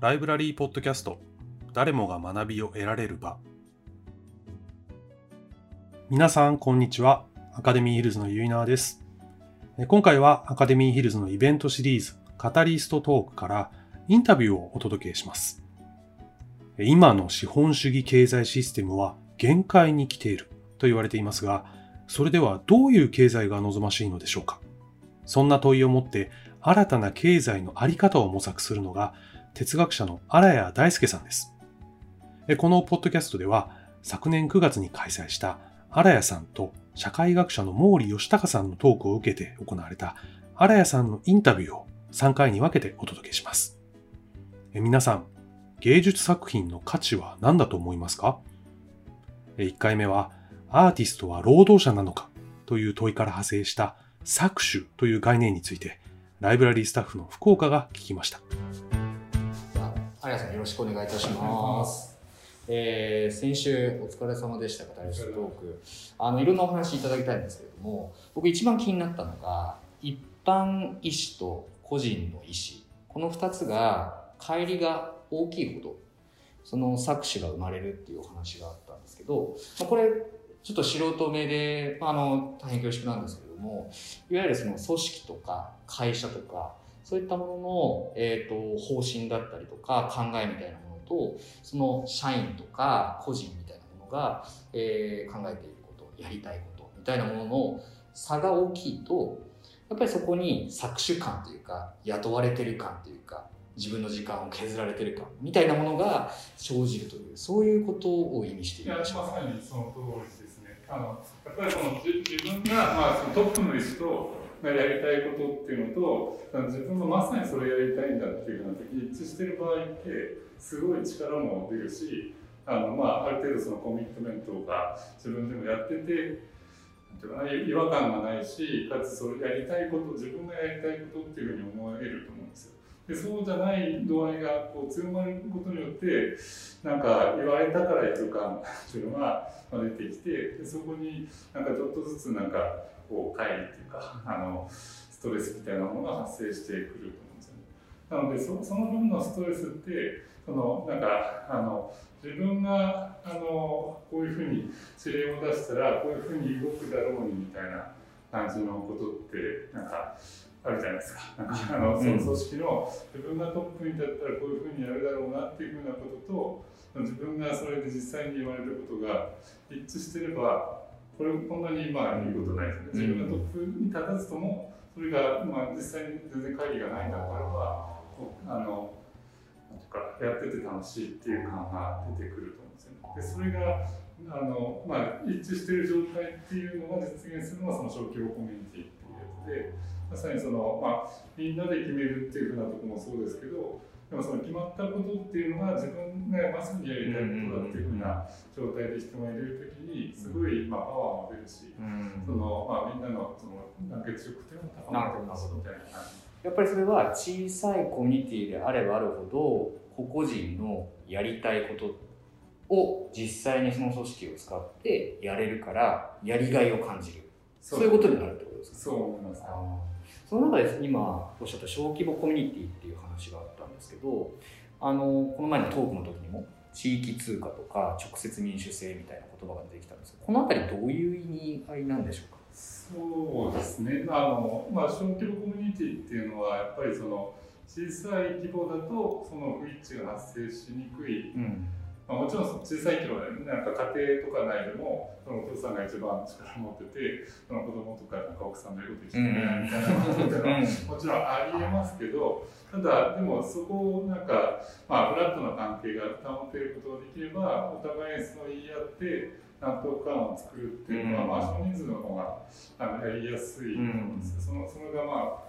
ライブラリーポッドキャスト。誰もが学びを得られる場。皆さんこんにちは。アカデミーヒルズのゆいなです。今回はアカデミーヒルズのイベントシリーズカタリストトークからインタビューをお届けします。今の資本主義経済システムは限界に来ていると言われていますがそれではどういう経済が望ましいのでしょうか。そんな問いを持って新たな経済のあり方を模索するのが哲学者の荒谷大輔さんです。このポッドキャストでは昨年9月に開催した荒谷さんと社会学者の毛利義隆さんのトークを受けて行われた荒谷さんのインタビューを3回に分けてお届けします。皆さん、芸術作品の価値は何だと思いますか ?1 回目はアーティストは労働者なのか？という問いから派生した搾取という概念についてライブラリースタッフの福岡が聞きました。あやさんよろしくお願いいたします。えー、先週お疲れ様でしたカタリストーク。あのいろんなお話いただきたいんですけれども僕一番気になったのが一般医師と個人の医師。この2つが乖離が大きいほどその搾取が生まれるっていうお話があったんですけど、まあ、これちょっと素人目で、まあの大変恐縮なんですけどもいわゆるその組織とか会社とかそういったものの、えーと、方針だったりとか考えみたいなものとその社員とか個人みたいなものが、えー、考えていることやりたいことみたいなものの差が大きいとやっぱりそこに搾取感というか雇われてる感というか自分の時間を削られてる感みたいなものが生じるというそういうことを意味している。まさにその通りですね。あのやっぱりその自分が、まあ、そのトップの意思とがやりたいことっていうのと自分がまさにそれやりたいんだっていうふうな時に一致してる場合ってすごい力も出るしあの、まあ、ある程度そのコミットメントが自分でもやってて違和感がないしかつそれやりたいこと自分がやりたいことっていうふうに思えると思うんですよ。でそうじゃない度合いがこう強まることによってなんか言われたからやる感っていうのが出てきてでそこになんかちょっとずつなんかこう帰りっていうか あのストレスみたいなものが発生してくると思うんですよね。なのでそその分のストレスってそのなんかあの自分があのこういうふうに指令を出したらこういうふうに動くだろうにみたいな感じのことってなんかあるじゃないですか。なんかあのその組織の自分がトップに立ったらこういうふうにやるだろうなっていうふうなことと自分がそれで実際に言われることが一致してればこれこんなにまあいいことないですね。自分がトップに立たずともそれがまあ実際に全然会議がないんだったらばあのなんかやってて楽しいっていう感が出てくると思うんですよね。でそれがあの、まあ、一致している状態っていうのが実現するのはその小規模コミュニティっていうやつで。まさにその、まあ、みんなで決めるっていうふうなところもそうですけどでもその決まったことっていうのが自分がまさにやりたいことだっていうふうな状態で人がいるときにすごい、まあ、パワーも出るし、そのまあ、みんなのその団結力っていうのも高まってますみたいな。感じ。やっぱりそれは小さいコミュニティであればあるほど個々人のやりたいことを実際にその組織を使ってやれるからやりがいを感じる。そう。いうことになるってことですか？そう思いますその中で今おっしゃった小規模コミュニティっていう話があったんですけどあのこの前のトークの時にも地域通貨とか直接民主制みたいな言葉が出てきたんですけどこの辺りどういう意味合いなんでしょうか？そうですね。あの、まあ、小規模コミュニティっていうのはやっぱりその小さい規模だとその不一致が発生しにくい、うんまあ、もちろん小さい規模で、なんか家庭とか内でもそのお父さんが一番力を持っててその子供とかなんか奥さんの言うこと聞いてないみたいなことっていうのはもちろんありえますけどただでもそこをなんか、まあ、フラットな関係が保てることができればお互いその言い合って納得感を作るっていうのは、まあ、少人数の方があのやりやすいと思うんですけど、そのそれがまあ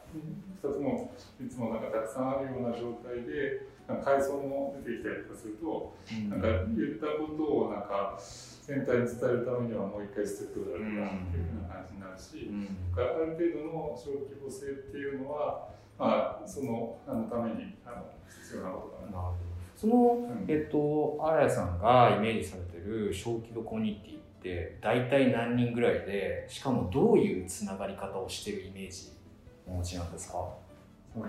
2つもいつもなんかたくさんあるような状態で階層も出てきたりとかすると、なんか言ったことをなんか全体に伝えるためにはもう一回ステップがあるとかっていうふうな感じになるし、ある程度の小規模性っていうのは、まあ、そのあのためにあの必要なことかな。その、えっと、荒谷さんがイメージされてる小規模コミュニティって大体何人ぐらいでしかもどういうつながり方をしてるイメージお持ちなんですか？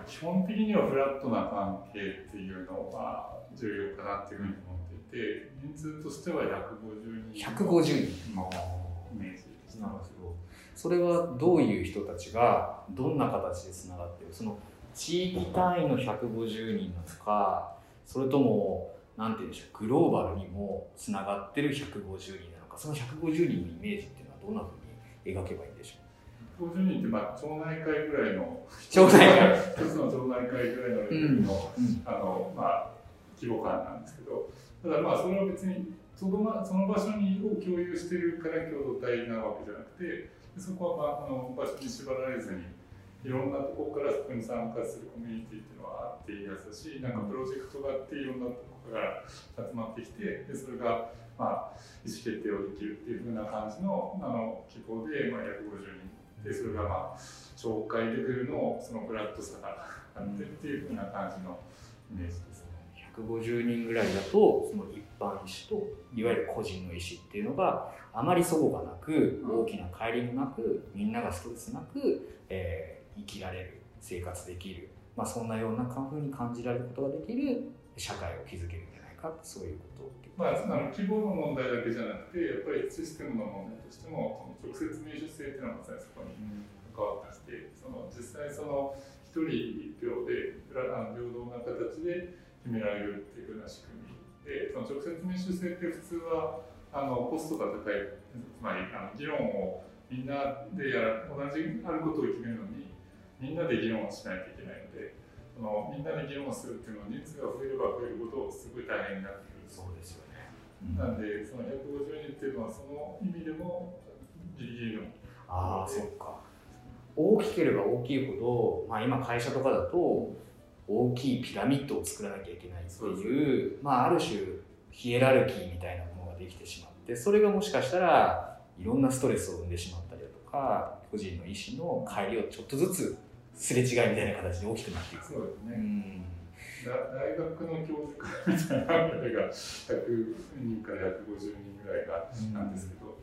基本的にはフラットな関係っていうのが重要かなっていうふうに思っていて、人数としては150人。150人。のイメージですねなるほど。それはどういう人たちがどんな形でつながってる？その地域単位の150人なのかそれともなんて言うんでしょうグローバルにもつながってる150人なのかその150人のイメージっていうのはどんなふうに描けばいいんでしょ150人ってまあ町内会ぐらいの町内会。一つの町内会ぐらいのレベルの,、うんあのまあ、規模感なんですけどただまあそれは別にそのまその場所にを共有してるから共同体なわけじゃなくてそこは、まあ、あの場所に縛られずにいろんなところからそこに参加するコミュニティっていうのはあっていいやつだしなんかプロジェクトがあっていろんなところから集まってきてでそれが、まあ、意思決定をできるっていうふうな感じのあの希望で、まあ、150人でそれがまあ紹介レベルのそのフラットさがあってっていうふうな感じのイメージですね。150人ぐらいだとその一般意思といわゆる個人の意思っていうのがあまり齟齬がなく大きな乖離もなくみんながストレスなく、えー生きられる生活できる、まあ、そんなようなふうに感じられることができる社会を築けるんじゃないかそういうことまあ、あの規模の問題だけじゃなくてやっぱりシステムの問題としてもその直接民主制っていうのがまさにそこに関わってきてその実際その一人一票で平等な形で決められるっていうふうな仕組みでその直接民主制って普通はあのコストが高いつまりあの議論をみんなでやら同じあることを決めるのにみんなで議論をしないといけないのでそのみんなで議論をするっていうのは人数が増えれば増えるほどすごい大変になってくる。そうですよね、なんで、その150人っていうのは、その意味でも、ギリギリの。ああそっか。大きければ大きいほど、まあ、今会社とかだと大きいピラミッドを作らなきゃいけないっていうまあ、ある種ヒエラルキーみたいなものができてしまってそれがもしかしたらいろんなストレスを生んでしまったりだとか個人の意思の帰りをちょっとずつすれ違いみたいな形で大きくなっていく。そうですね。うんだ大学の教授会みたいなぐらいが、100人から150人ぐらいが、なんですけど。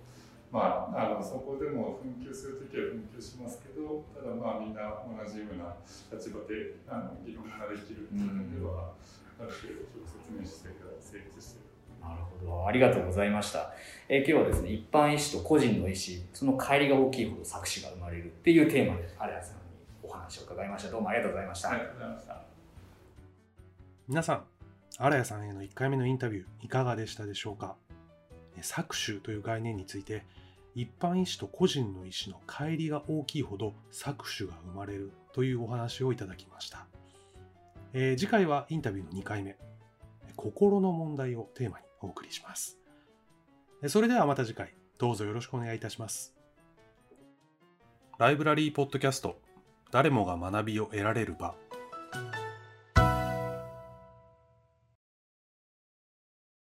まあ、あのそこでも紛糾するときは紛糾しますけど、ただまあみんな同じような立場であの議論ができるっていうのでは、ある程度直接民主制が成立している。なるほど。ありがとうございました。えー今日はですね、一般意思と個人の意思、その乖離が大きいほど作詞が生まれるっていうテーマで、有谷さんにお話を伺いました。どうもありがとうございました。ありがとうございました。皆さん、荒谷さんへの1回目のインタビューいかがでしたでしょうか？え搾取という概念について一般意思と個人の意思の乖離が大きいほど搾取が生まれるというお話をいただきました、えー次回はインタビューの2回目心の問題をテーマにお送りしますえそれではまた次回どうぞよろしくお願いいたしますライブラリーポッドキャスト誰もが学びを得られる場。